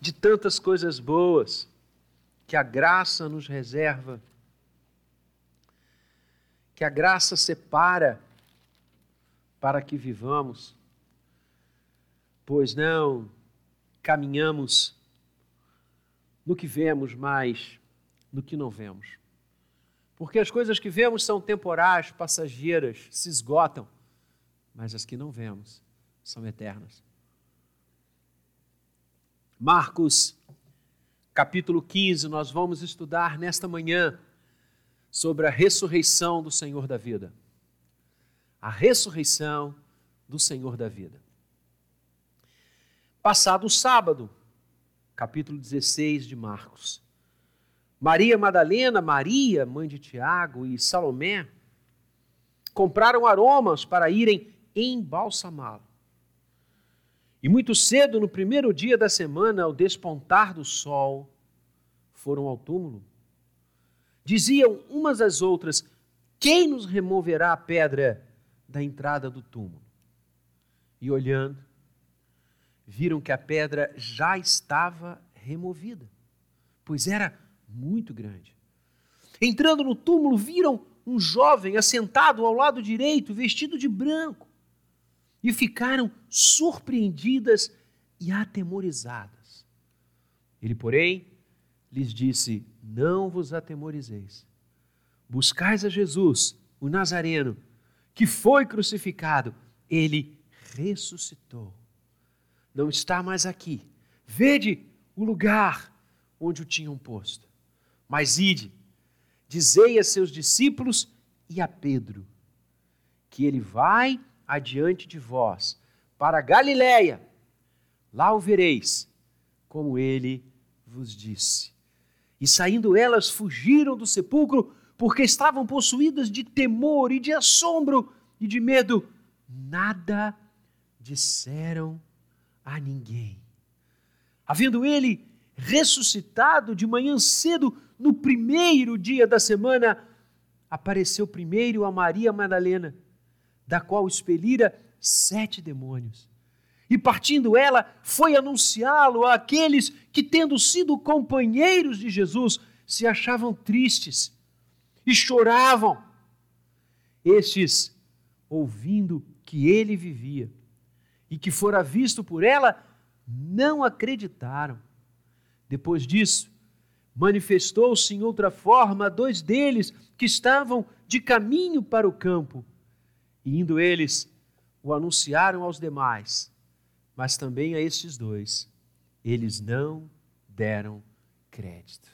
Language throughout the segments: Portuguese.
de tantas coisas boas que a graça nos reserva, que a graça separa para que vivamos, pois não caminhamos no que vemos, mas no que não vemos. Porque as coisas que vemos são temporais, passageiras, se esgotam, mas as que não vemos são eternas. Marcos, capítulo 15, nós vamos estudar nesta manhã sobre a ressurreição do Senhor da vida. A ressurreição do Senhor da vida. Passado o sábado, capítulo 16 de Marcos. Maria Madalena, Maria, mãe de Tiago e Salomé compraram aromas para irem embalsamá-lo. E muito cedo, no primeiro dia da semana, ao despontar do sol, foram ao túmulo. Diziam umas às outras: Quem nos removerá a pedra da entrada do túmulo? E olhando, viram que a pedra já estava removida, pois era muito grande. Entrando no túmulo, viram um jovem assentado ao lado direito, vestido de branco, e ficaram surpreendidas e atemorizadas. Ele, porém, lhes disse: Não vos atemorizeis. Buscais a Jesus, o Nazareno, que foi crucificado. Ele ressuscitou não está mais aqui. Vede o lugar onde o tinham posto. Mas ide, dizei a seus discípulos e a Pedro que ele vai adiante de vós para Galiléia. Lá o vereis, como ele vos disse. E saindo elas, fugiram do sepulcro, porque estavam possuídas de temor e de assombro e de medo. Nada disseram a ninguém. Havendo ele ressuscitado de manhã cedo, no primeiro dia da semana, apareceu primeiro a Maria Madalena, da qual expelira sete demônios. E partindo ela, foi anunciá-lo àqueles que, tendo sido companheiros de Jesus, se achavam tristes e choravam. Estes, ouvindo que ele vivia, e que fora visto por ela, não acreditaram. Depois disso, manifestou-se em outra forma a dois deles que estavam de caminho para o campo. E indo eles, o anunciaram aos demais, mas também a estes dois, eles não deram crédito.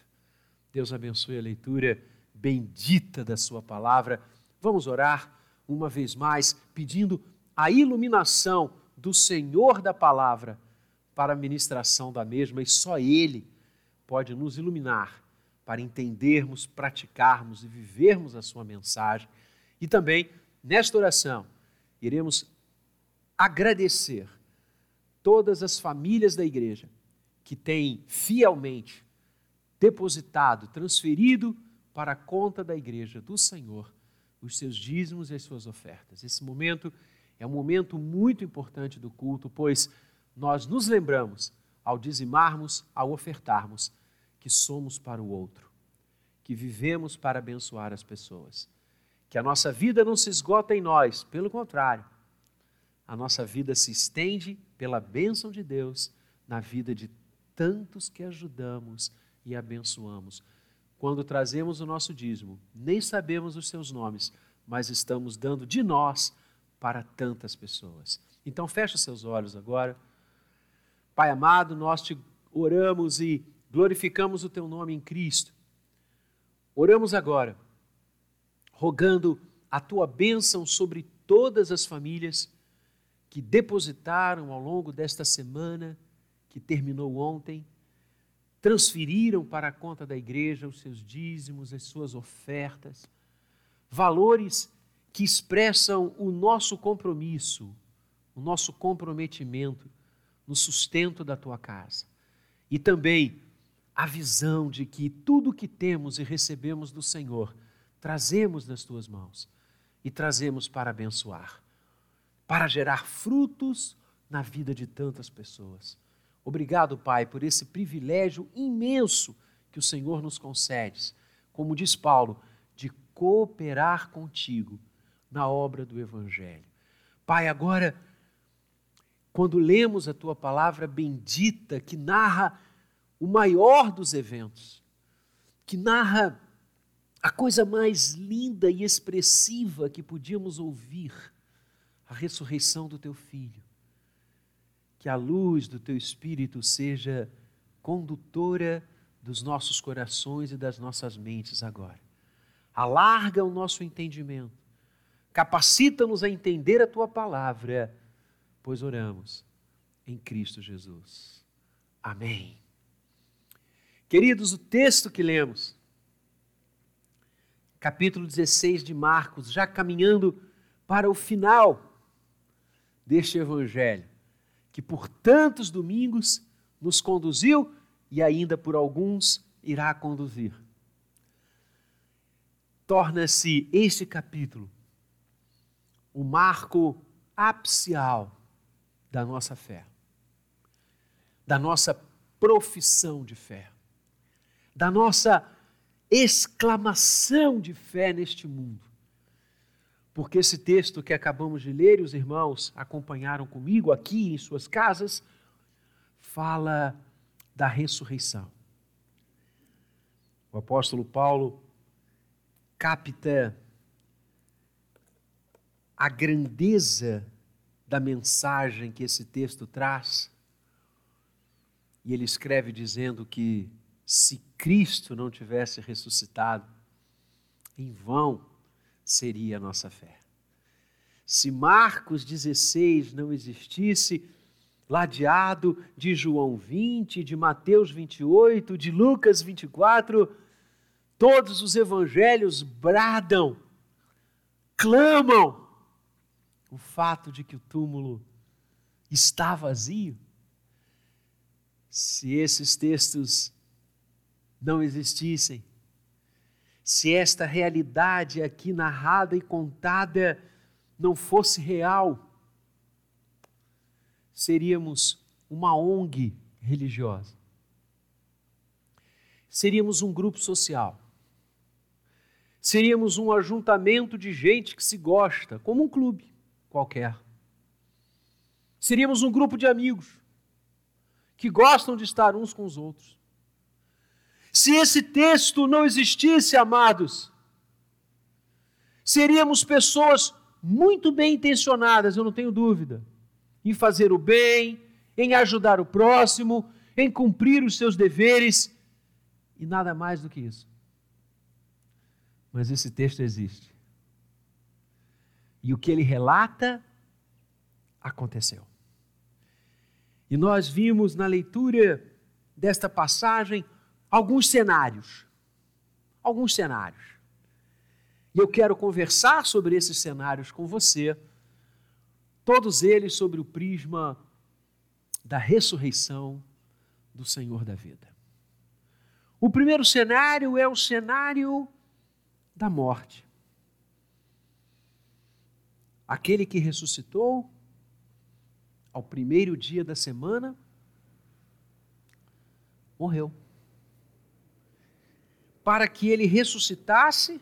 Deus abençoe a leitura bendita da Sua palavra. Vamos orar uma vez mais, pedindo a iluminação do Senhor da palavra para a ministração da mesma e só Ele pode nos iluminar para entendermos, praticarmos e vivermos a Sua mensagem. E também, nesta oração, iremos agradecer todas as famílias da igreja que têm fielmente depositado, transferido para a conta da igreja do Senhor os seus dízimos e as suas ofertas. Esse momento é um momento muito importante do culto, pois nós nos lembramos, ao dizimarmos, ao ofertarmos, que somos para o outro, que vivemos para abençoar as pessoas, que a nossa vida não se esgota em nós, pelo contrário, a nossa vida se estende pela bênção de Deus na vida de tantos que ajudamos e abençoamos. Quando trazemos o nosso dízimo, nem sabemos os seus nomes, mas estamos dando de nós para tantas pessoas. Então feche os seus olhos agora. Pai amado, nós te oramos e glorificamos o teu nome em Cristo. Oramos agora, rogando a tua bênção sobre todas as famílias que depositaram ao longo desta semana, que terminou ontem, transferiram para a conta da igreja os seus dízimos, as suas ofertas, valores que expressam o nosso compromisso, o nosso comprometimento no sustento da tua casa. E também a visão de que tudo que temos e recebemos do Senhor, trazemos nas tuas mãos e trazemos para abençoar, para gerar frutos na vida de tantas pessoas. Obrigado, Pai, por esse privilégio imenso que o Senhor nos concede, como diz Paulo, de cooperar contigo na obra do Evangelho. Pai, agora, quando lemos a tua palavra bendita, que narra o maior dos eventos, que narra a coisa mais linda e expressiva que podíamos ouvir, a ressurreição do teu filho. Que a luz do teu espírito seja condutora dos nossos corações e das nossas mentes agora. Alarga o nosso entendimento, capacita-nos a entender a tua palavra, pois oramos em Cristo Jesus. Amém. Queridos, o texto que lemos, capítulo 16 de Marcos, já caminhando para o final deste evangelho, que por tantos domingos nos conduziu e ainda por alguns irá conduzir. Torna-se este capítulo o marco apcial da nossa fé, da nossa profissão de fé da nossa exclamação de fé neste mundo. Porque esse texto que acabamos de ler, e os irmãos acompanharam comigo aqui em suas casas, fala da ressurreição. O apóstolo Paulo capta a grandeza da mensagem que esse texto traz. E ele escreve dizendo que se Cristo não tivesse ressuscitado, em vão seria a nossa fé. Se Marcos 16 não existisse, ladeado de João 20, de Mateus 28, de Lucas 24, todos os evangelhos bradam, clamam o fato de que o túmulo está vazio. Se esses textos não existissem, se esta realidade aqui narrada e contada não fosse real, seríamos uma ONG religiosa. Seríamos um grupo social. Seríamos um ajuntamento de gente que se gosta, como um clube qualquer. Seríamos um grupo de amigos que gostam de estar uns com os outros. Se esse texto não existisse, amados, seríamos pessoas muito bem intencionadas, eu não tenho dúvida, em fazer o bem, em ajudar o próximo, em cumprir os seus deveres e nada mais do que isso. Mas esse texto existe. E o que ele relata aconteceu. E nós vimos na leitura desta passagem alguns cenários. Alguns cenários. E eu quero conversar sobre esses cenários com você, todos eles sobre o prisma da ressurreição do Senhor da vida. O primeiro cenário é o cenário da morte. Aquele que ressuscitou ao primeiro dia da semana morreu para que ele ressuscitasse,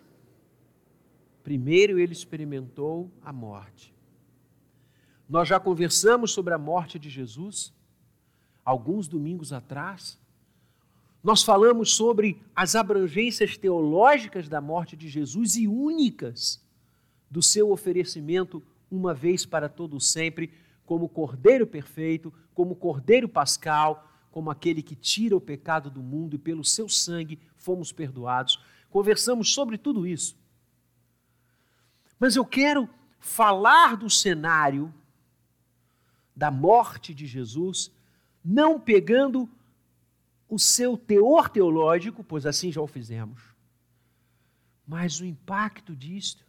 primeiro ele experimentou a morte. Nós já conversamos sobre a morte de Jesus alguns domingos atrás. Nós falamos sobre as abrangências teológicas da morte de Jesus e únicas do seu oferecimento uma vez para todo sempre, como Cordeiro perfeito, como Cordeiro pascal, como aquele que tira o pecado do mundo e pelo seu sangue fomos perdoados. Conversamos sobre tudo isso. Mas eu quero falar do cenário da morte de Jesus, não pegando o seu teor teológico, pois assim já o fizemos, mas o impacto disto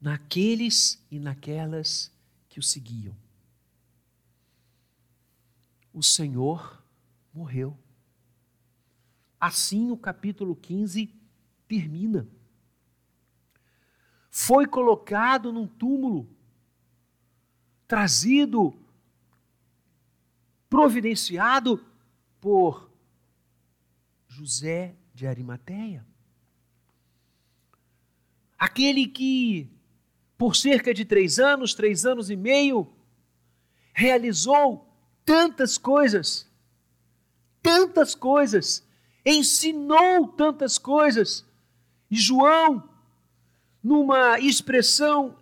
naqueles e naquelas que o seguiam o Senhor morreu. Assim o capítulo 15 termina. Foi colocado num túmulo, trazido providenciado por José de Arimateia. Aquele que, por cerca de três anos, três anos e meio, realizou tantas coisas, tantas coisas, ensinou tantas coisas. E João, numa expressão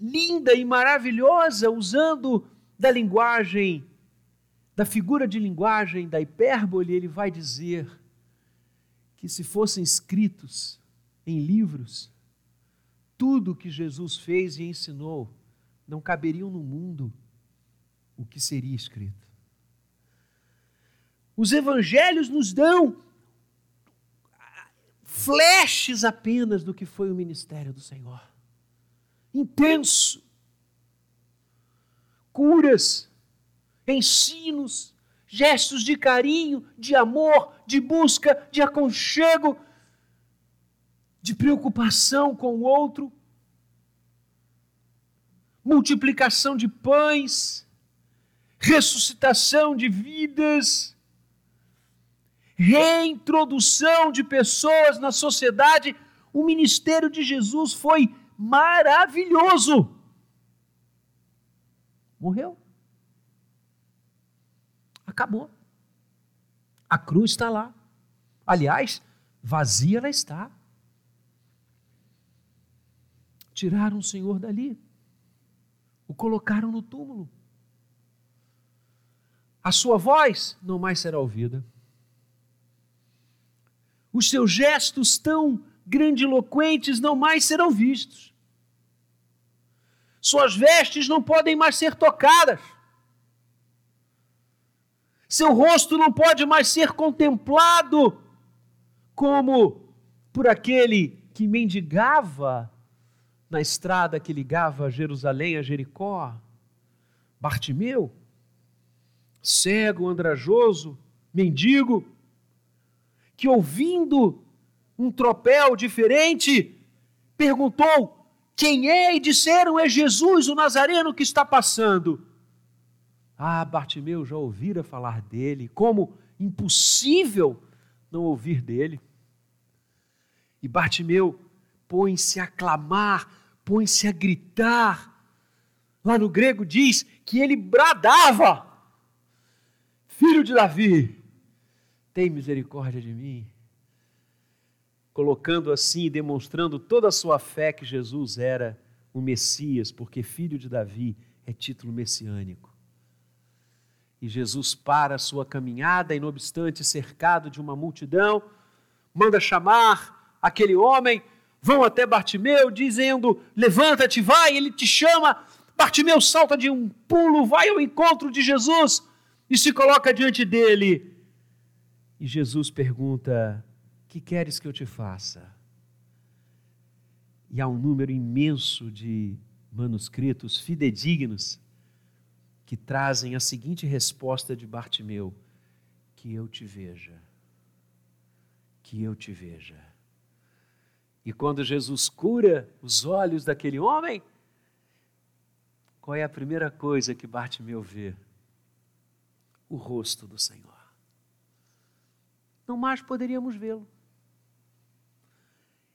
linda e maravilhosa, usando da linguagem, da figura de linguagem, da hipérbole, ele vai dizer que se fossem escritos em livros, tudo que Jesus fez e ensinou não caberiam no mundo o que seria escrito. Os evangelhos nos dão flashes apenas do que foi o ministério do Senhor. Intenso. Curas, ensinos, gestos de carinho, de amor, de busca, de aconchego, de preocupação com o outro, multiplicação de pães, ressuscitação de vidas, reintrodução de pessoas na sociedade. O ministério de Jesus foi maravilhoso. Morreu. Acabou. A cruz está lá. Aliás, vazia ela está. Tiraram o Senhor dali, o colocaram no túmulo. A sua voz não mais será ouvida. Os seus gestos tão grandiloquentes não mais serão vistos. Suas vestes não podem mais ser tocadas. Seu rosto não pode mais ser contemplado como por aquele que mendigava na estrada que ligava Jerusalém a Jericó, Bartimeu, cego, andrajoso, mendigo, que ouvindo um tropel diferente, perguntou: Quem é? E disseram: É Jesus, o Nazareno, que está passando. Ah, Bartimeu já ouvira falar dele, como impossível não ouvir dele. E Bartimeu põe-se a clamar põe-se a gritar. Lá no grego diz que ele bradava: Filho de Davi, tem misericórdia de mim. Colocando assim, demonstrando toda a sua fé que Jesus era o Messias, porque filho de Davi é título messiânico. E Jesus para a sua caminhada, e não obstante cercado de uma multidão, manda chamar aquele homem vão até Bartimeu dizendo: Levanta-te, vai, ele te chama. Bartimeu salta de um pulo, vai ao encontro de Jesus e se coloca diante dele. E Jesus pergunta: Que queres que eu te faça? E há um número imenso de manuscritos fidedignos que trazem a seguinte resposta de Bartimeu: Que eu te veja. Que eu te veja. E quando Jesus cura os olhos daquele homem, qual é a primeira coisa que Bartimeu vê? O rosto do Senhor. Não mais poderíamos vê-lo.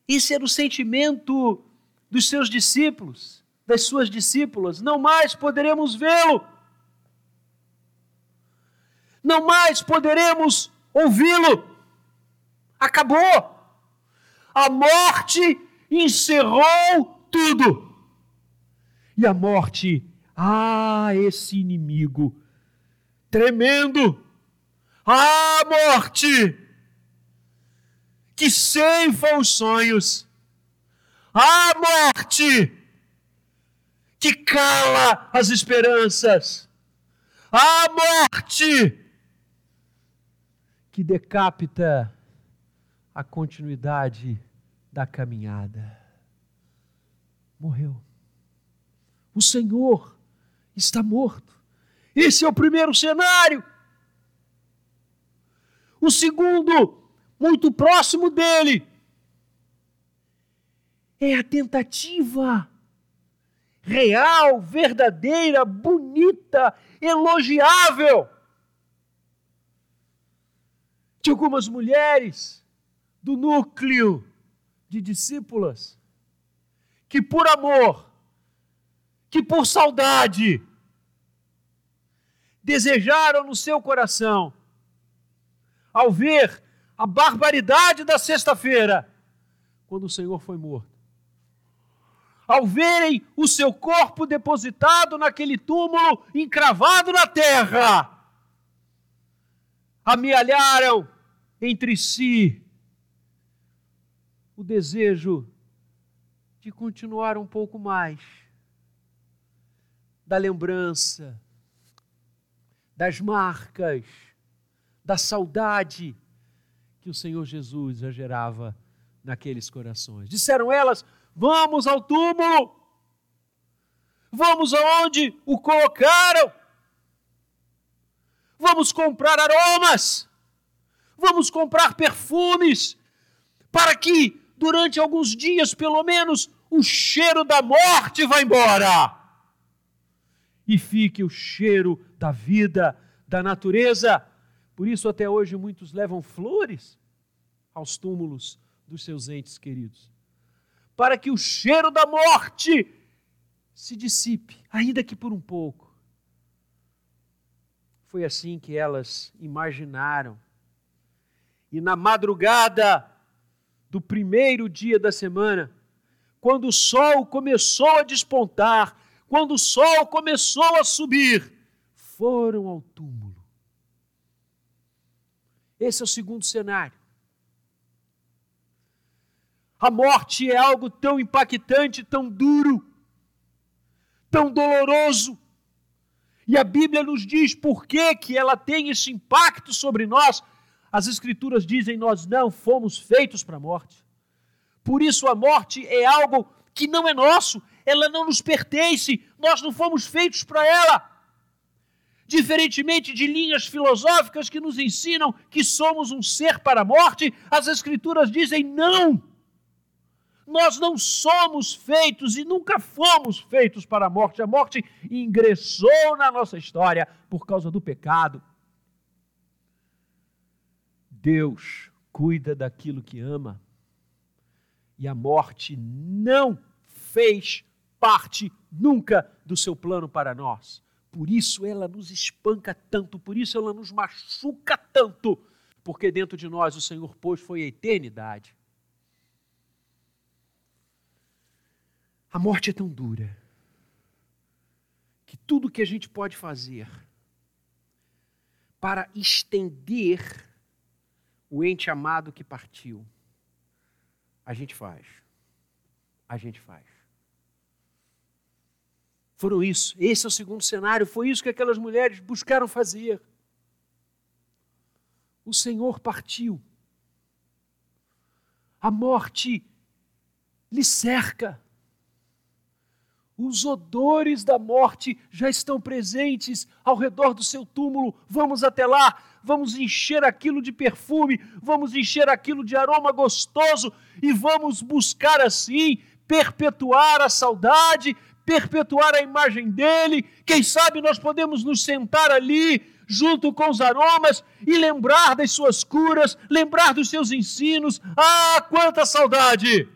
Isso era o sentimento dos seus discípulos, das suas discípulas. Não mais poderemos vê-lo. Não mais poderemos ouvi-lo. Acabou a morte encerrou tudo. E a morte, ah, esse inimigo tremendo, ah, morte, que ceifa os sonhos, ah, morte, que cala as esperanças, ah, morte, que decapita a continuidade da caminhada. Morreu. O Senhor está morto. Esse é o primeiro cenário. O segundo, muito próximo dele, é a tentativa real, verdadeira, bonita, elogiável de algumas mulheres do núcleo de discípulas que, por amor, que por saudade, desejaram no seu coração, ao ver a barbaridade da sexta-feira, quando o Senhor foi morto, ao verem o seu corpo depositado naquele túmulo encravado na terra, amealharam entre si o desejo de continuar um pouco mais da lembrança, das marcas, da saudade que o Senhor Jesus já gerava naqueles corações. Disseram elas: Vamos ao túmulo, vamos aonde o colocaram, vamos comprar aromas, vamos comprar perfumes, para que durante alguns dias, pelo menos, o cheiro da morte vá embora e fique o cheiro da vida, da natureza. Por isso, até hoje, muitos levam flores aos túmulos dos seus entes queridos, para que o cheiro da morte se dissipe, ainda que por um pouco. Foi assim que elas imaginaram. E na madrugada do primeiro dia da semana, quando o sol começou a despontar, quando o sol começou a subir, foram ao túmulo. Esse é o segundo cenário. A morte é algo tão impactante, tão duro, tão doloroso. E a Bíblia nos diz por que, que ela tem esse impacto sobre nós. As Escrituras dizem: nós não fomos feitos para a morte. Por isso, a morte é algo que não é nosso, ela não nos pertence, nós não fomos feitos para ela. Diferentemente de linhas filosóficas que nos ensinam que somos um ser para a morte, as Escrituras dizem não. Nós não somos feitos e nunca fomos feitos para a morte. A morte ingressou na nossa história por causa do pecado. Deus cuida daquilo que ama. E a morte não fez parte nunca do seu plano para nós. Por isso ela nos espanca tanto, por isso ela nos machuca tanto, porque dentro de nós o Senhor pôs foi a eternidade. A morte é tão dura que tudo que a gente pode fazer para estender o ente amado que partiu, a gente faz. A gente faz. Foram isso. Esse é o segundo cenário. Foi isso que aquelas mulheres buscaram fazer. O Senhor partiu. A morte lhe cerca. Os odores da morte já estão presentes ao redor do seu túmulo. Vamos até lá, vamos encher aquilo de perfume, vamos encher aquilo de aroma gostoso e vamos buscar assim perpetuar a saudade, perpetuar a imagem dele. Quem sabe nós podemos nos sentar ali junto com os aromas e lembrar das suas curas, lembrar dos seus ensinos. Ah, quanta saudade!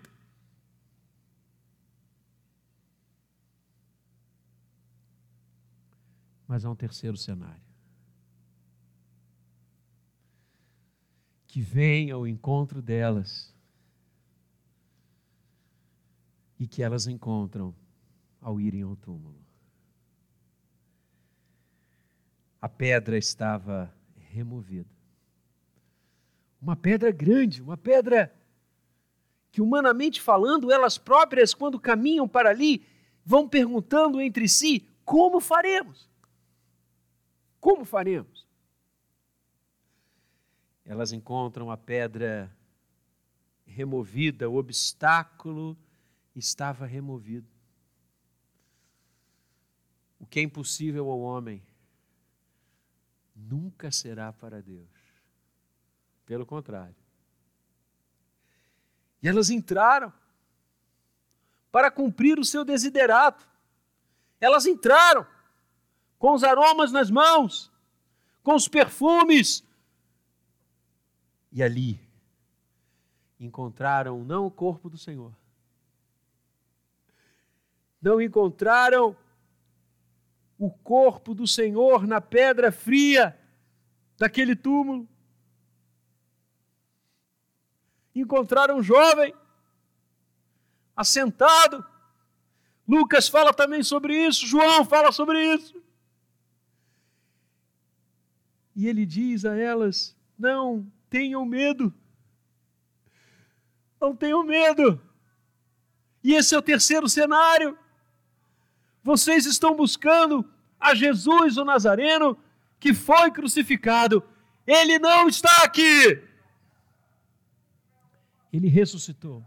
Mas há um terceiro cenário. Que vem ao encontro delas e que elas encontram ao irem ao túmulo. A pedra estava removida. Uma pedra grande, uma pedra que, humanamente falando, elas próprias, quando caminham para ali, vão perguntando entre si: como faremos? Como faremos? Elas encontram a pedra removida, o obstáculo estava removido. Que é impossível ao homem nunca será para Deus. Pelo contrário. E elas entraram para cumprir o seu desiderato. Elas entraram com os aromas nas mãos, com os perfumes. E ali encontraram não o corpo do Senhor, não encontraram o corpo do Senhor na pedra fria daquele túmulo. Encontraram um jovem assentado. Lucas fala também sobre isso, João fala sobre isso. E ele diz a elas: Não tenham medo. Não tenham medo. E esse é o terceiro cenário. Vocês estão buscando a Jesus o Nazareno que foi crucificado. Ele não está aqui. Ele ressuscitou.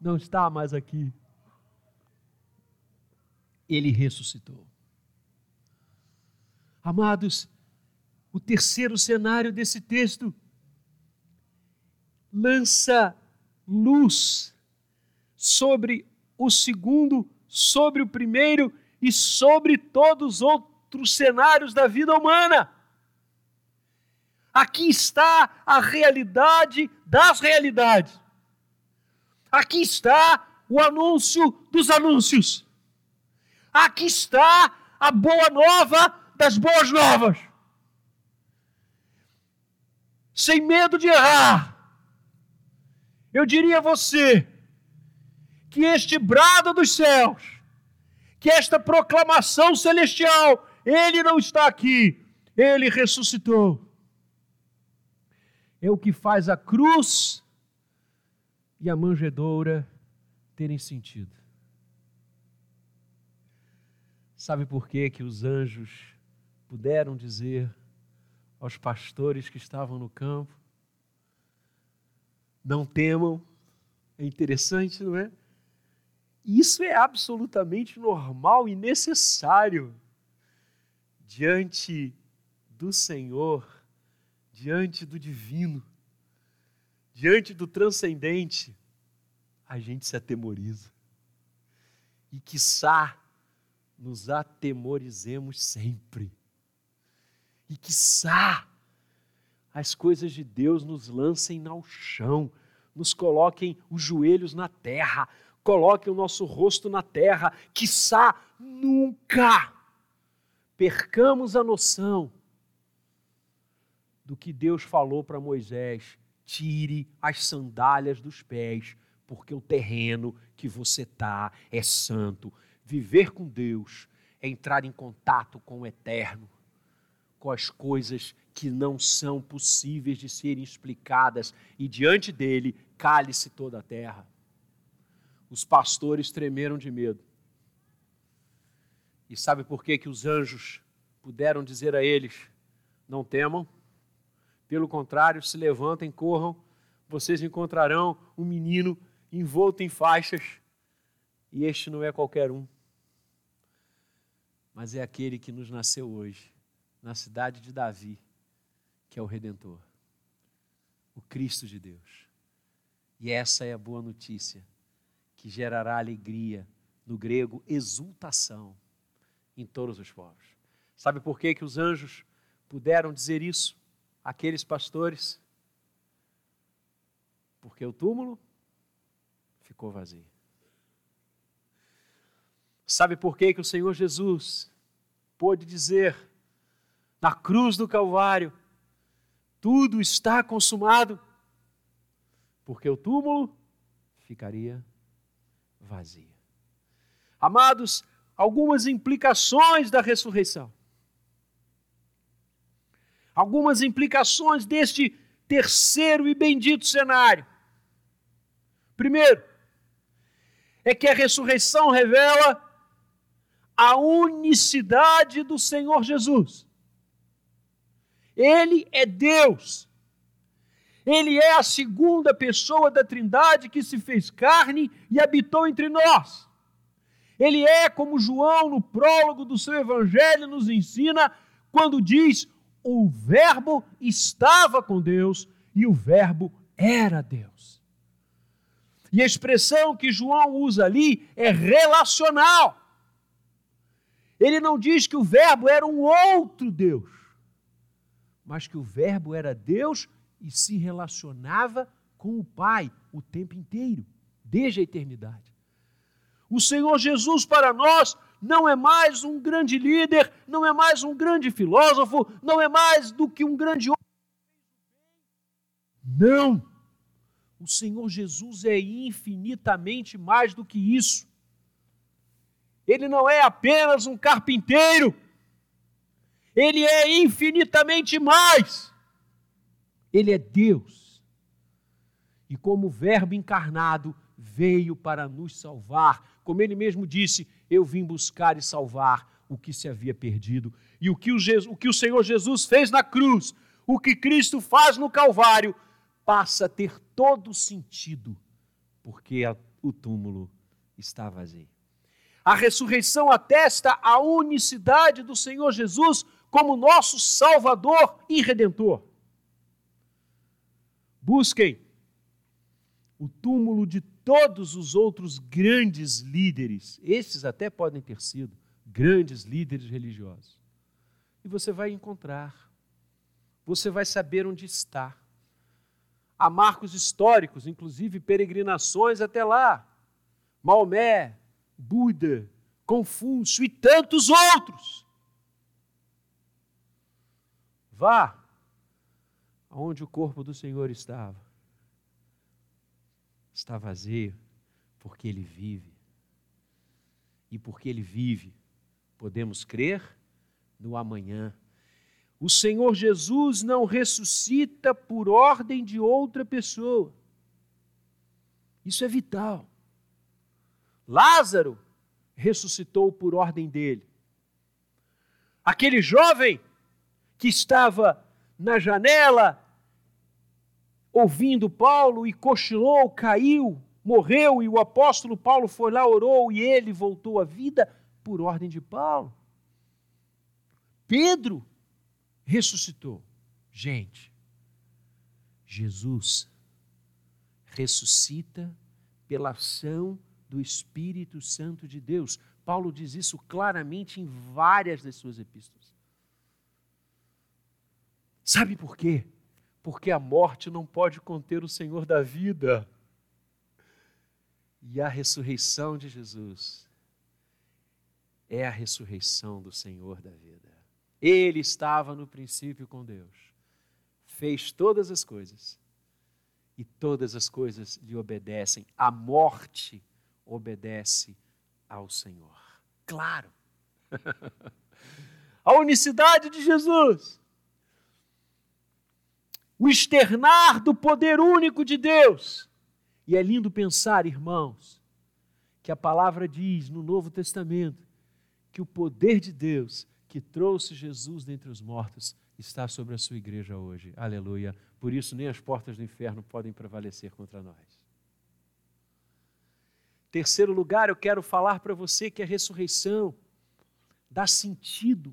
Não está mais aqui. Ele ressuscitou. Amados, o terceiro cenário desse texto lança luz sobre o segundo, sobre o primeiro e sobre todos os outros cenários da vida humana. Aqui está a realidade das realidades. Aqui está o anúncio dos anúncios. Aqui está a boa nova das boas novas sem medo de errar. Eu diria a você que este brado dos céus, que esta proclamação celestial, ele não está aqui, ele ressuscitou. É o que faz a cruz e a manjedoura terem sentido. Sabe por que que os anjos puderam dizer aos pastores que estavam no campo. Não temam. É interessante, não é? Isso é absolutamente normal e necessário diante do Senhor, diante do divino, diante do transcendente. A gente se atemoriza. E quiçá nos atemorizemos sempre e quiçá as coisas de Deus nos lancem ao chão, nos coloquem os joelhos na terra, coloquem o nosso rosto na terra, quiçá nunca percamos a noção do que Deus falou para Moisés: tire as sandálias dos pés, porque o terreno que você está é santo. Viver com Deus é entrar em contato com o eterno com as coisas que não são possíveis de serem explicadas, e diante dele cale-se toda a terra. Os pastores tremeram de medo. E sabe por que, que os anjos puderam dizer a eles: Não temam, pelo contrário, se levantem, corram, vocês encontrarão um menino envolto em faixas, e este não é qualquer um, mas é aquele que nos nasceu hoje na cidade de Davi, que é o Redentor, o Cristo de Deus. E essa é a boa notícia, que gerará alegria, no grego, exultação, em todos os povos. Sabe por que, que os anjos puderam dizer isso àqueles pastores? Porque o túmulo ficou vazio. Sabe por que, que o Senhor Jesus pôde dizer na cruz do Calvário, tudo está consumado, porque o túmulo ficaria vazio. Amados, algumas implicações da ressurreição. Algumas implicações deste terceiro e bendito cenário. Primeiro, é que a ressurreição revela a unicidade do Senhor Jesus. Ele é Deus. Ele é a segunda pessoa da Trindade que se fez carne e habitou entre nós. Ele é como João, no prólogo do seu evangelho, nos ensina, quando diz: o Verbo estava com Deus e o Verbo era Deus. E a expressão que João usa ali é relacional. Ele não diz que o Verbo era um outro Deus, mas que o Verbo era Deus e se relacionava com o Pai o tempo inteiro, desde a eternidade. O Senhor Jesus para nós não é mais um grande líder, não é mais um grande filósofo, não é mais do que um grande homem. Não! O Senhor Jesus é infinitamente mais do que isso. Ele não é apenas um carpinteiro, ele é infinitamente mais. Ele é Deus. E como Verbo encarnado, veio para nos salvar. Como ele mesmo disse: Eu vim buscar e salvar o que se havia perdido. E o que o, Jesus, o, que o Senhor Jesus fez na cruz, o que Cristo faz no Calvário, passa a ter todo sentido, porque a, o túmulo está vazio. A ressurreição atesta a unicidade do Senhor Jesus como nosso Salvador e Redentor. Busquem o túmulo de todos os outros grandes líderes, esses até podem ter sido grandes líderes religiosos. E você vai encontrar, você vai saber onde está. Há marcos históricos, inclusive peregrinações até lá. Maomé, Buda, Confúcio e tantos outros. Vá aonde o corpo do Senhor estava. Está vazio, porque ele vive. E porque ele vive, podemos crer no amanhã. O Senhor Jesus não ressuscita por ordem de outra pessoa. Isso é vital. Lázaro ressuscitou por ordem dele. Aquele jovem que estava na janela ouvindo Paulo e cochilou, caiu, morreu e o apóstolo Paulo foi lá, orou e ele voltou à vida por ordem de Paulo. Pedro ressuscitou. Gente, Jesus ressuscita pela ação do Espírito Santo de Deus. Paulo diz isso claramente em várias das suas epístolas. Sabe por quê? Porque a morte não pode conter o Senhor da vida. E a ressurreição de Jesus é a ressurreição do Senhor da vida. Ele estava no princípio com Deus, fez todas as coisas e todas as coisas lhe obedecem. A morte obedece ao Senhor. Claro. a unicidade de Jesus. O externar do poder único de Deus. E é lindo pensar, irmãos, que a palavra diz no Novo Testamento que o poder de Deus que trouxe Jesus dentre os mortos está sobre a sua igreja hoje. Aleluia. Por isso, nem as portas do inferno podem prevalecer contra nós. Terceiro lugar, eu quero falar para você que a ressurreição dá sentido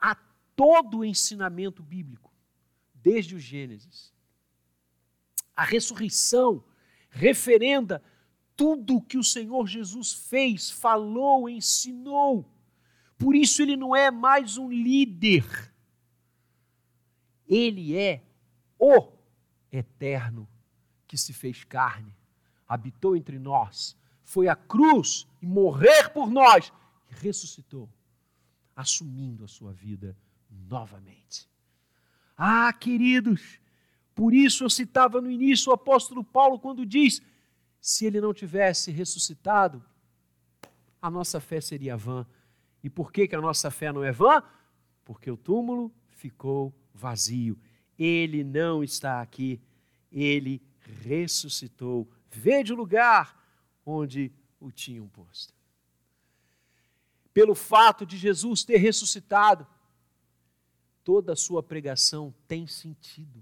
a todo o ensinamento bíblico, desde o Gênesis. A ressurreição referenda tudo o que o Senhor Jesus fez, falou, ensinou. Por isso ele não é mais um líder. Ele é o eterno que se fez carne habitou entre nós, foi à cruz e morrer por nós e ressuscitou, assumindo a sua vida novamente. Ah, queridos, por isso eu citava no início o apóstolo Paulo quando diz: se ele não tivesse ressuscitado, a nossa fé seria vã. E por que, que a nossa fé não é vã? Porque o túmulo ficou vazio. Ele não está aqui, ele ressuscitou Vede o lugar onde o tinham posto. Pelo fato de Jesus ter ressuscitado, toda a sua pregação tem sentido.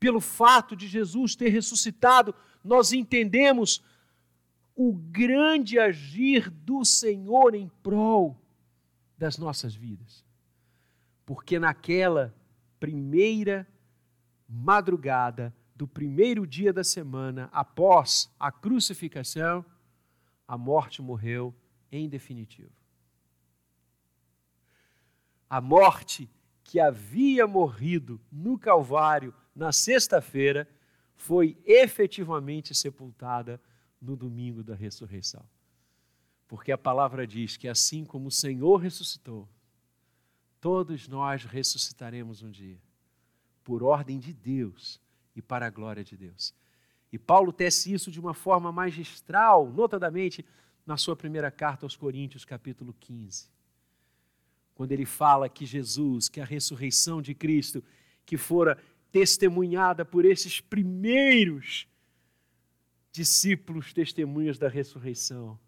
Pelo fato de Jesus ter ressuscitado, nós entendemos o grande agir do Senhor em prol das nossas vidas. Porque naquela primeira madrugada, do primeiro dia da semana após a crucificação, a morte morreu em definitivo. A morte que havia morrido no Calvário na sexta-feira foi efetivamente sepultada no domingo da ressurreição. Porque a palavra diz que assim como o Senhor ressuscitou, todos nós ressuscitaremos um dia, por ordem de Deus e para a glória de Deus. E Paulo tece isso de uma forma magistral, notadamente na sua primeira carta aos Coríntios, capítulo 15. Quando ele fala que Jesus, que a ressurreição de Cristo, que fora testemunhada por esses primeiros discípulos testemunhas da ressurreição,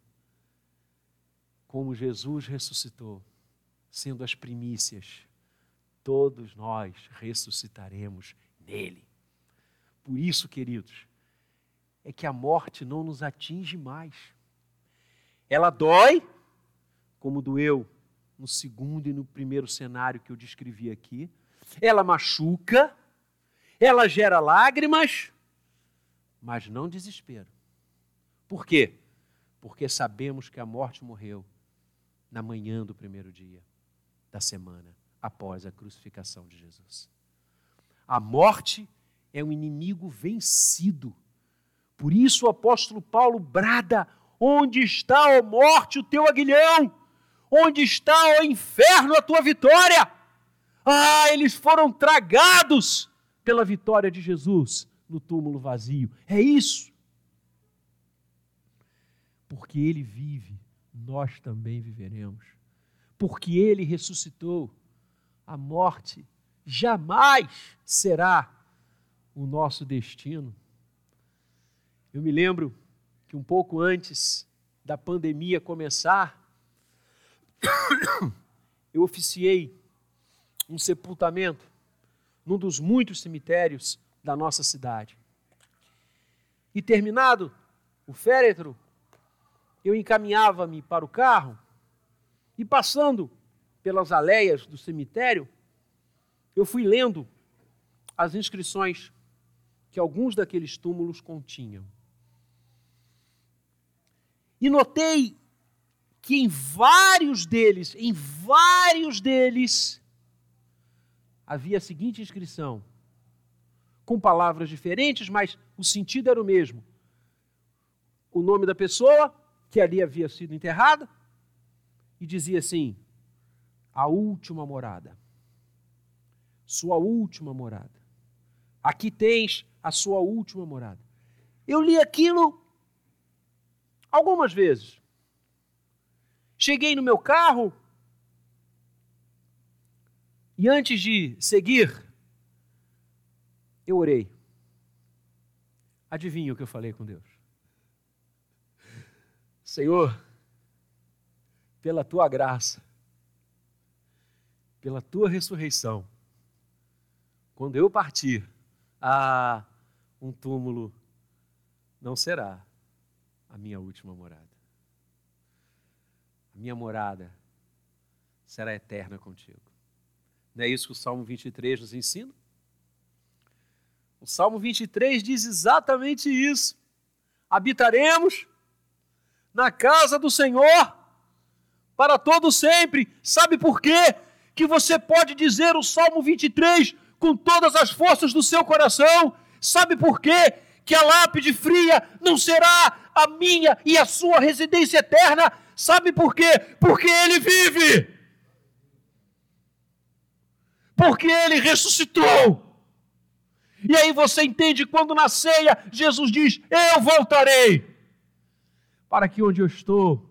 como Jesus ressuscitou, sendo as primícias, todos nós ressuscitaremos nele. Por isso, queridos, é que a morte não nos atinge mais. Ela dói, como doeu no segundo e no primeiro cenário que eu descrevi aqui. Ela machuca, ela gera lágrimas, mas não desespero. Por quê? Porque sabemos que a morte morreu na manhã do primeiro dia da semana após a crucificação de Jesus. A morte é um inimigo vencido por isso o apóstolo Paulo brada: Onde está, ó morte, o teu aguilhão? Onde está, ó inferno, a tua vitória? Ah, eles foram tragados pela vitória de Jesus no túmulo vazio. É isso. Porque ele vive, nós também viveremos. Porque ele ressuscitou, a morte jamais será o nosso destino. Eu me lembro que um pouco antes da pandemia começar, eu oficiei um sepultamento num dos muitos cemitérios da nossa cidade. E terminado o féretro, eu encaminhava-me para o carro e passando pelas aleias do cemitério, eu fui lendo as inscrições que alguns daqueles túmulos continham. E notei que em vários deles, em vários deles, havia a seguinte inscrição, com palavras diferentes, mas o sentido era o mesmo. O nome da pessoa que ali havia sido enterrada e dizia assim: a última morada. Sua última morada. Aqui tens a sua última morada. Eu li aquilo Algumas vezes. Cheguei no meu carro e antes de seguir, eu orei. Adivinha o que eu falei com Deus? Senhor, pela tua graça, pela tua ressurreição, quando eu partir, ah, um túmulo não será a minha última morada. Minha morada será eterna contigo. Não é isso que o Salmo 23 nos ensina? O Salmo 23 diz exatamente isso. Habitaremos na casa do Senhor para todo sempre. Sabe por quê? Que você pode dizer o Salmo 23 com todas as forças do seu coração. Sabe por quê? Que a lápide fria não será a minha e a sua residência eterna. Sabe por quê? Porque ele vive. Porque ele ressuscitou. E aí você entende quando na ceia Jesus diz: Eu voltarei, para que onde eu estou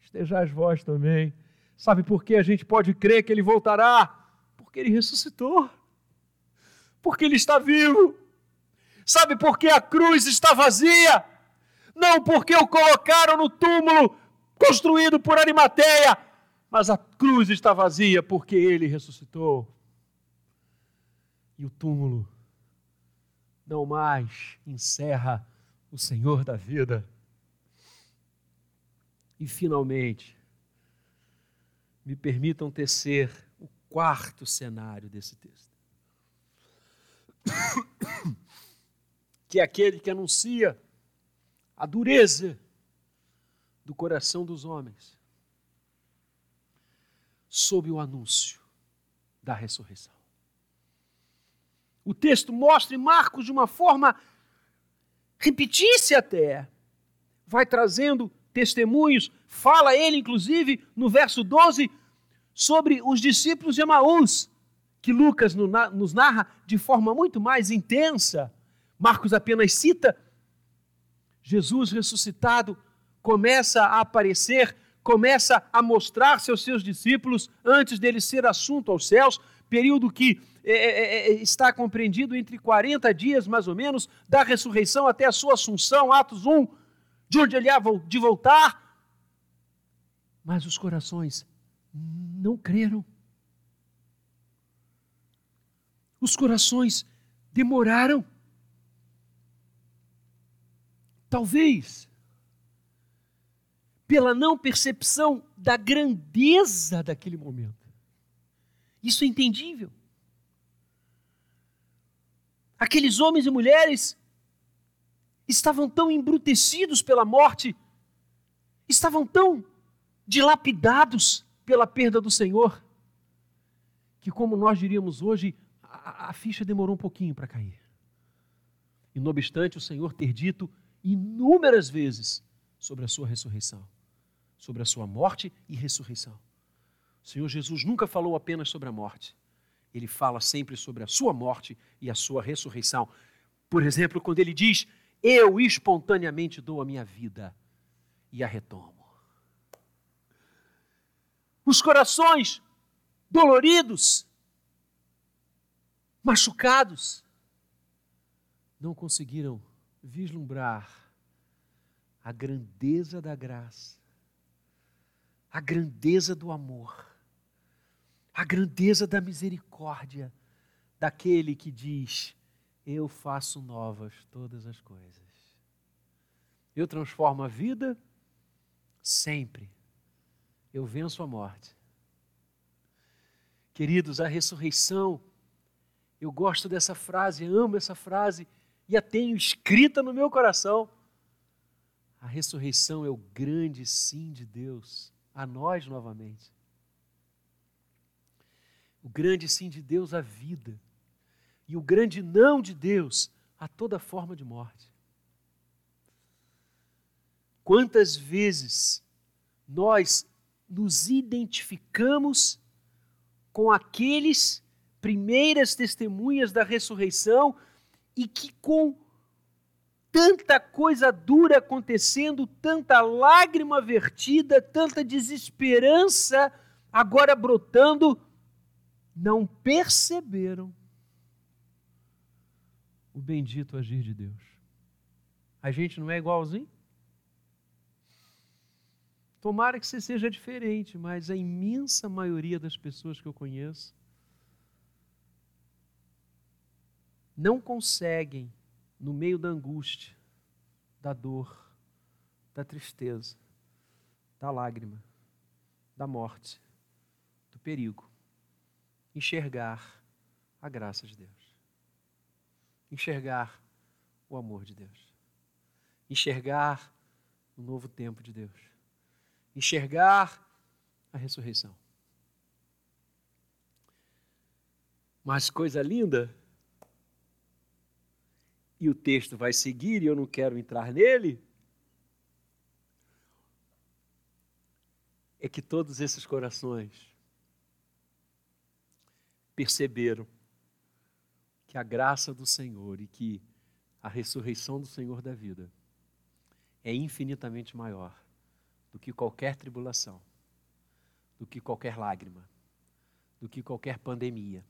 estejais vós também. Sabe por que a gente pode crer que ele voltará? Porque ele ressuscitou, porque ele está vivo. Sabe por que a cruz está vazia? não porque o colocaram no túmulo construído por Arimateia, mas a cruz está vazia porque ele ressuscitou. E o túmulo não mais encerra o Senhor da vida. E finalmente, me permitam tecer o quarto cenário desse texto. Que é aquele que anuncia a dureza do coração dos homens sob o anúncio da ressurreição. O texto mostra em Marcos de uma forma repetir-se até, vai trazendo testemunhos, fala ele, inclusive, no verso 12, sobre os discípulos de Emaús, que Lucas nos narra de forma muito mais intensa. Marcos apenas cita. Jesus ressuscitado começa a aparecer, começa a mostrar-se aos seus discípulos antes dele ser assunto aos céus, período que é, é, é, está compreendido entre 40 dias, mais ou menos, da ressurreição até a sua assunção, Atos 1, de onde ele há de voltar. Mas os corações não creram. Os corações demoraram. Talvez pela não percepção da grandeza daquele momento. Isso é entendível. Aqueles homens e mulheres estavam tão embrutecidos pela morte, estavam tão dilapidados pela perda do Senhor, que, como nós diríamos hoje, a, a ficha demorou um pouquinho para cair. E, não obstante, o Senhor ter dito inúmeras vezes sobre a sua ressurreição, sobre a sua morte e ressurreição. O Senhor Jesus nunca falou apenas sobre a morte, ele fala sempre sobre a sua morte e a sua ressurreição. Por exemplo, quando ele diz: Eu espontaneamente dou a minha vida e a retomo. Os corações doloridos, machucados, não conseguiram vislumbrar a grandeza da graça, a grandeza do amor a grandeza da misericórdia daquele que diz: Eu faço novas todas as coisas. Eu transformo a vida sempre. Eu venço a morte. Queridos, a ressurreição, eu gosto dessa frase, amo essa frase e a tenho escrita no meu coração. A ressurreição é o grande sim de Deus a nós novamente. O grande sim de Deus à vida. E o grande não de Deus a toda forma de morte. Quantas vezes nós nos identificamos com aqueles primeiras testemunhas da ressurreição e que com tanta coisa dura acontecendo, tanta lágrima vertida, tanta desesperança agora brotando, não perceberam o bendito agir de Deus. A gente não é igualzinho? Tomara que você seja diferente, mas a imensa maioria das pessoas que eu conheço não conseguem, no meio da angústia, da dor, da tristeza, da lágrima, da morte, do perigo, enxergar a graça de Deus, enxergar o amor de Deus, enxergar o novo tempo de Deus, enxergar a ressurreição. Mas coisa linda, e o texto vai seguir e eu não quero entrar nele, é que todos esses corações perceberam que a graça do Senhor e que a ressurreição do Senhor da vida é infinitamente maior do que qualquer tribulação, do que qualquer lágrima, do que qualquer pandemia,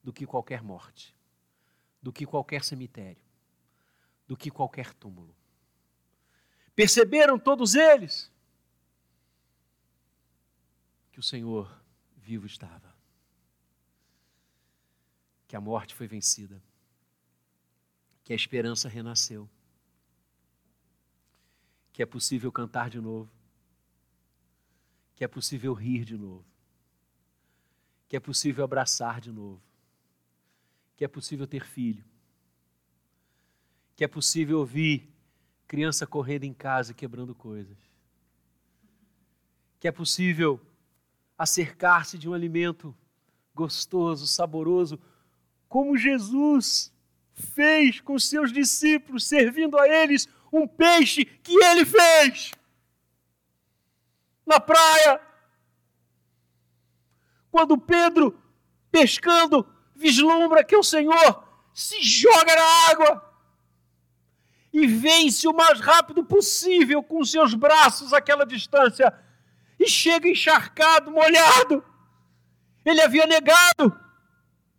do que qualquer morte, do que qualquer cemitério, do que qualquer túmulo. Perceberam todos eles que o Senhor vivo estava que a morte foi vencida, que a esperança renasceu, que é possível cantar de novo, que é possível rir de novo, que é possível abraçar de novo, que é possível ter filho, que é possível ouvir criança correndo em casa quebrando coisas, que é possível acercar-se de um alimento gostoso, saboroso, como Jesus fez com seus discípulos, servindo a eles um peixe que ele fez na praia. Quando Pedro, pescando, vislumbra que o Senhor se joga na água e vence o mais rápido possível com seus braços aquela distância e chega encharcado, molhado. Ele havia negado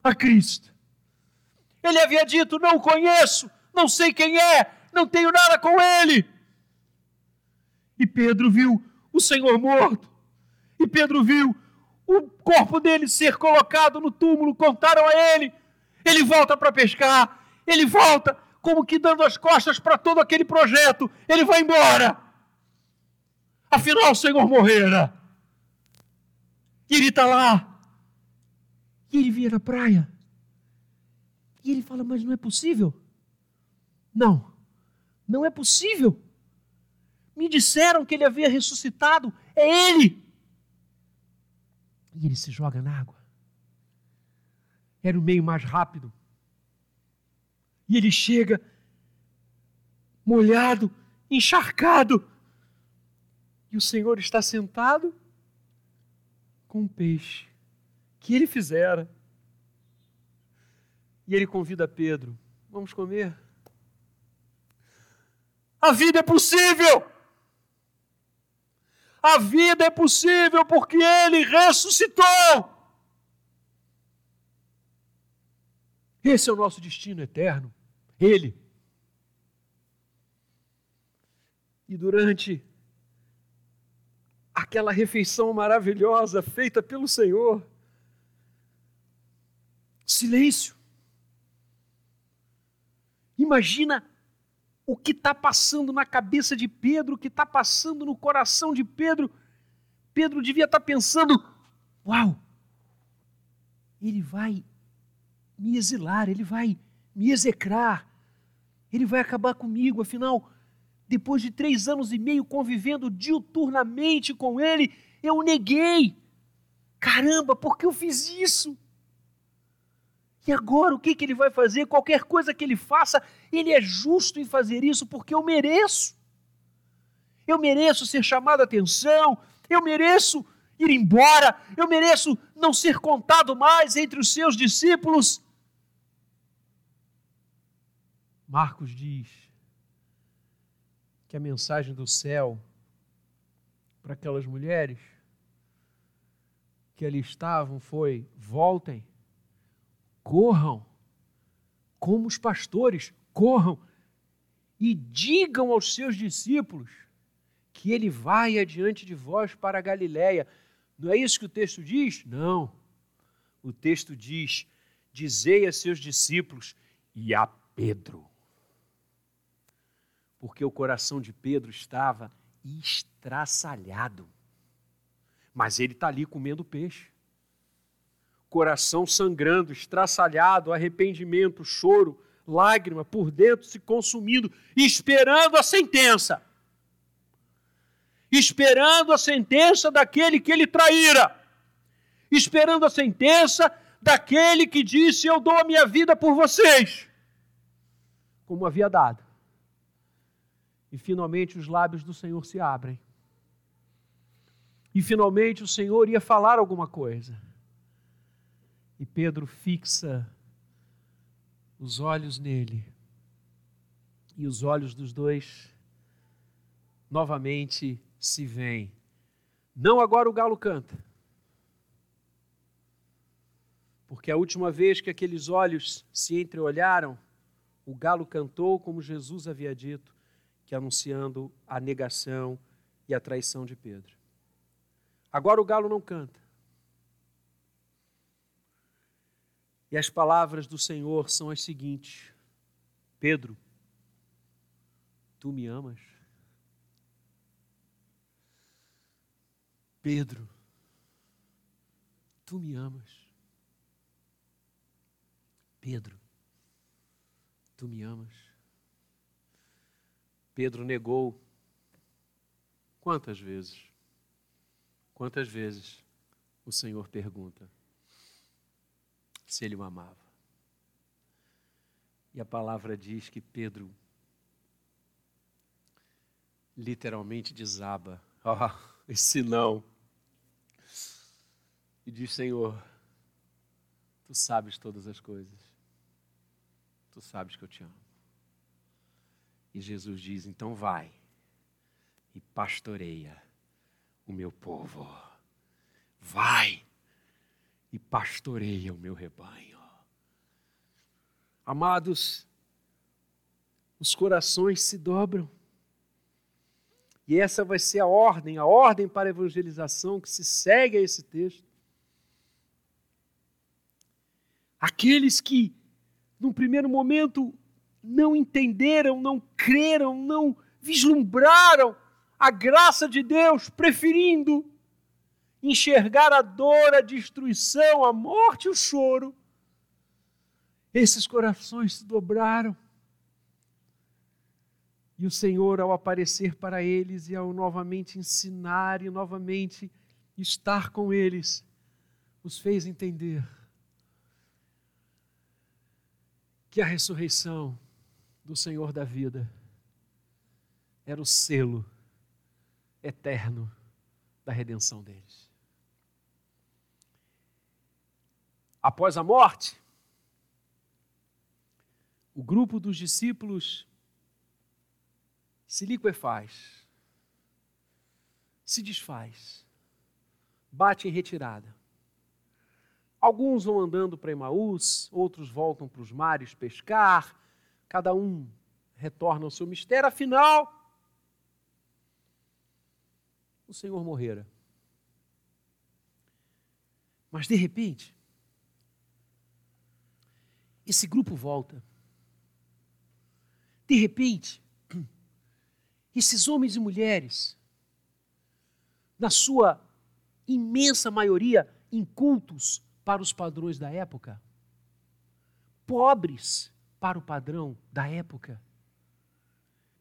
a Cristo. Ele havia dito: Não conheço, não sei quem é, não tenho nada com ele. E Pedro viu o Senhor morto. E Pedro viu o corpo dele ser colocado no túmulo. Contaram a ele. Ele volta para pescar. Ele volta como que dando as costas para todo aquele projeto. Ele vai embora. Afinal, o Senhor morrera. E ele está lá. E ele via na praia. E ele fala: Mas não é possível? Não, não é possível. Me disseram que ele havia ressuscitado. É ele. E ele se joga na água. Era o meio mais rápido. E ele chega molhado, encharcado. E o Senhor está sentado com um peixe que ele fizera. E ele convida Pedro: Vamos comer. A vida é possível. A vida é possível porque ele ressuscitou. Esse é o nosso destino eterno. Ele. E durante aquela refeição maravilhosa feita pelo Senhor, silêncio. Imagina o que está passando na cabeça de Pedro, o que está passando no coração de Pedro. Pedro devia estar tá pensando: uau, ele vai me exilar, ele vai me execrar, ele vai acabar comigo, afinal, depois de três anos e meio convivendo diuturnamente com ele, eu neguei. Caramba, por que eu fiz isso? E agora o que, que ele vai fazer? Qualquer coisa que ele faça, ele é justo em fazer isso porque eu mereço. Eu mereço ser chamado a atenção, eu mereço ir embora, eu mereço não ser contado mais entre os seus discípulos. Marcos diz que a mensagem do céu para aquelas mulheres que ali estavam foi: voltem corram, como os pastores, corram e digam aos seus discípulos que ele vai adiante de vós para a Galiléia. Não é isso que o texto diz? Não. O texto diz: dizei a seus discípulos e a Pedro. Porque o coração de Pedro estava estraçalhado. Mas ele está ali comendo peixe coração sangrando, estraçalhado, arrependimento, choro, lágrima por dentro se consumindo, esperando a sentença. Esperando a sentença daquele que ele traíra. Esperando a sentença daquele que disse: Eu dou a minha vida por vocês. Como havia dado. E finalmente os lábios do Senhor se abrem. E finalmente o Senhor ia falar alguma coisa. E Pedro fixa os olhos nele. E os olhos dos dois novamente se veem. Não agora o galo canta. Porque a última vez que aqueles olhos se entreolharam, o galo cantou como Jesus havia dito, que anunciando a negação e a traição de Pedro. Agora o galo não canta. E as palavras do Senhor são as seguintes: Pedro, tu me amas? Pedro, tu me amas? Pedro, tu me amas? Pedro negou quantas vezes? Quantas vezes o Senhor pergunta? Se ele o amava. E a palavra diz que Pedro literalmente desaba. Ah, oh, esse não. E diz: Senhor, tu sabes todas as coisas. Tu sabes que eu te amo. E Jesus diz: então vai e pastoreia o meu povo. Vai e pastoreia o meu rebanho. Amados, os corações se dobram. E essa vai ser a ordem, a ordem para a evangelização que se segue a esse texto. Aqueles que, num primeiro momento, não entenderam, não creram, não vislumbraram a graça de Deus, preferindo enxergar a dor, a destruição, a morte e o choro, esses corações se dobraram. E o Senhor, ao aparecer para eles e ao novamente ensinar e novamente estar com eles, os fez entender que a ressurreição do Senhor da vida era o selo eterno da redenção deles. Após a morte, o grupo dos discípulos se liquefaz, se desfaz, bate em retirada. Alguns vão andando para Emaús, outros voltam para os mares pescar, cada um retorna ao seu mistério, afinal, o Senhor morrera. Mas de repente, esse grupo volta. De repente, esses homens e mulheres, na sua imensa maioria, incultos para os padrões da época, pobres para o padrão da época,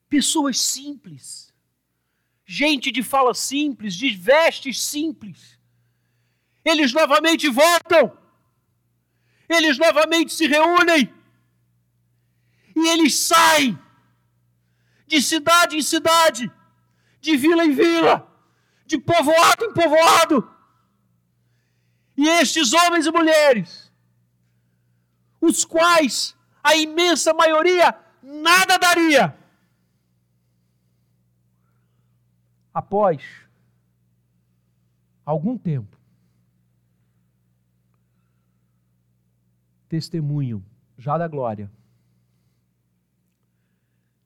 pessoas simples, gente de fala simples, de vestes simples, eles novamente voltam, eles novamente se reúnem, e eles saem de cidade em cidade, de vila em vila, de povoado em povoado. E estes homens e mulheres, os quais a imensa maioria nada daria, após algum tempo, testemunho já da glória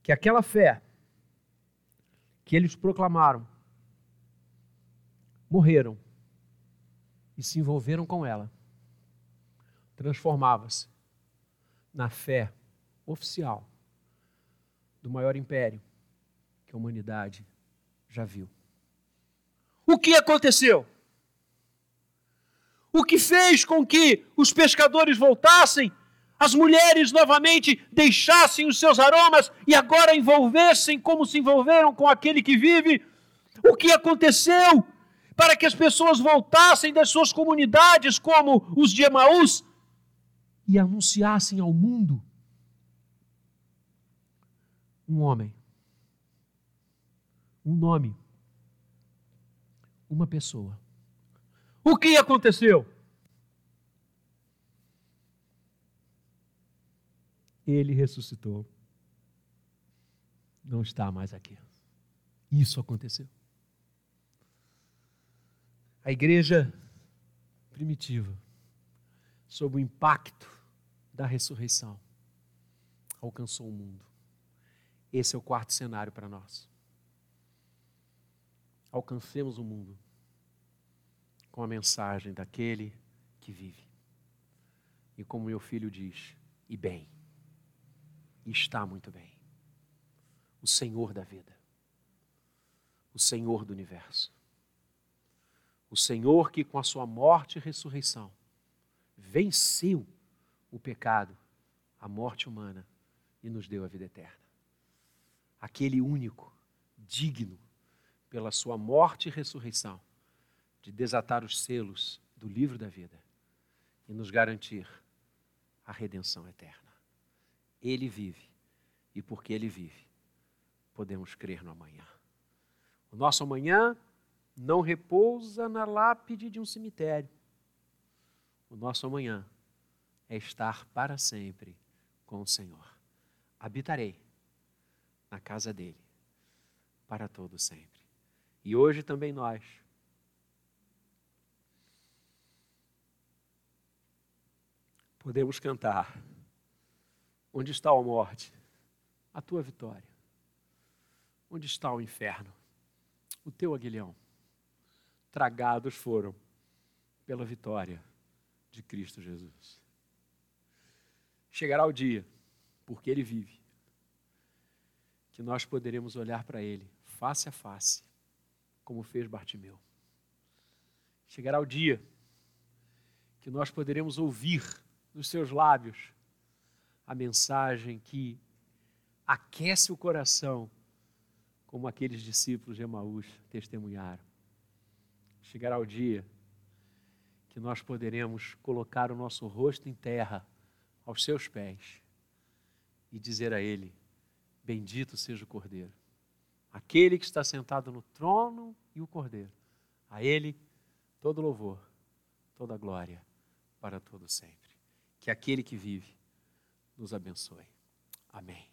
que aquela fé que eles proclamaram, morreram e se envolveram com ela, transformava-se na fé oficial do maior império que a humanidade já viu. O que aconteceu? O que fez com que os pescadores voltassem as mulheres novamente deixassem os seus aromas e agora envolvessem como se envolveram com aquele que vive. O que aconteceu para que as pessoas voltassem das suas comunidades, como os de Emaús, e anunciassem ao mundo um homem, um nome, uma pessoa. O que aconteceu? ele ressuscitou. Não está mais aqui. Isso aconteceu. A igreja primitiva, sob o impacto da ressurreição, alcançou o mundo. Esse é o quarto cenário para nós. Alcancemos o mundo com a mensagem daquele que vive. E como meu filho diz, e bem está muito bem. O Senhor da vida, o Senhor do universo, o Senhor que com a sua morte e ressurreição venceu o pecado, a morte humana e nos deu a vida eterna. Aquele único, digno, pela sua morte e ressurreição, de desatar os selos do livro da vida e nos garantir a redenção eterna. Ele vive, e porque ele vive, podemos crer no amanhã. O nosso amanhã não repousa na lápide de um cemitério. O nosso amanhã é estar para sempre com o Senhor. Habitarei na casa dele para todo sempre. E hoje também nós podemos cantar: Onde está a morte? A tua vitória. Onde está o inferno? O teu aguilhão. Tragados foram pela vitória de Cristo Jesus. Chegará o dia, porque Ele vive, que nós poderemos olhar para Ele face a face, como fez Bartimeu. Chegará o dia que nós poderemos ouvir dos seus lábios a mensagem que aquece o coração, como aqueles discípulos de Emaús testemunharam. Chegará o dia que nós poderemos colocar o nosso rosto em terra aos seus pés e dizer a Ele: Bendito seja o Cordeiro, aquele que está sentado no trono e o Cordeiro. A Ele todo louvor, toda glória para todo sempre. Que aquele que vive nos abençoe. Amém.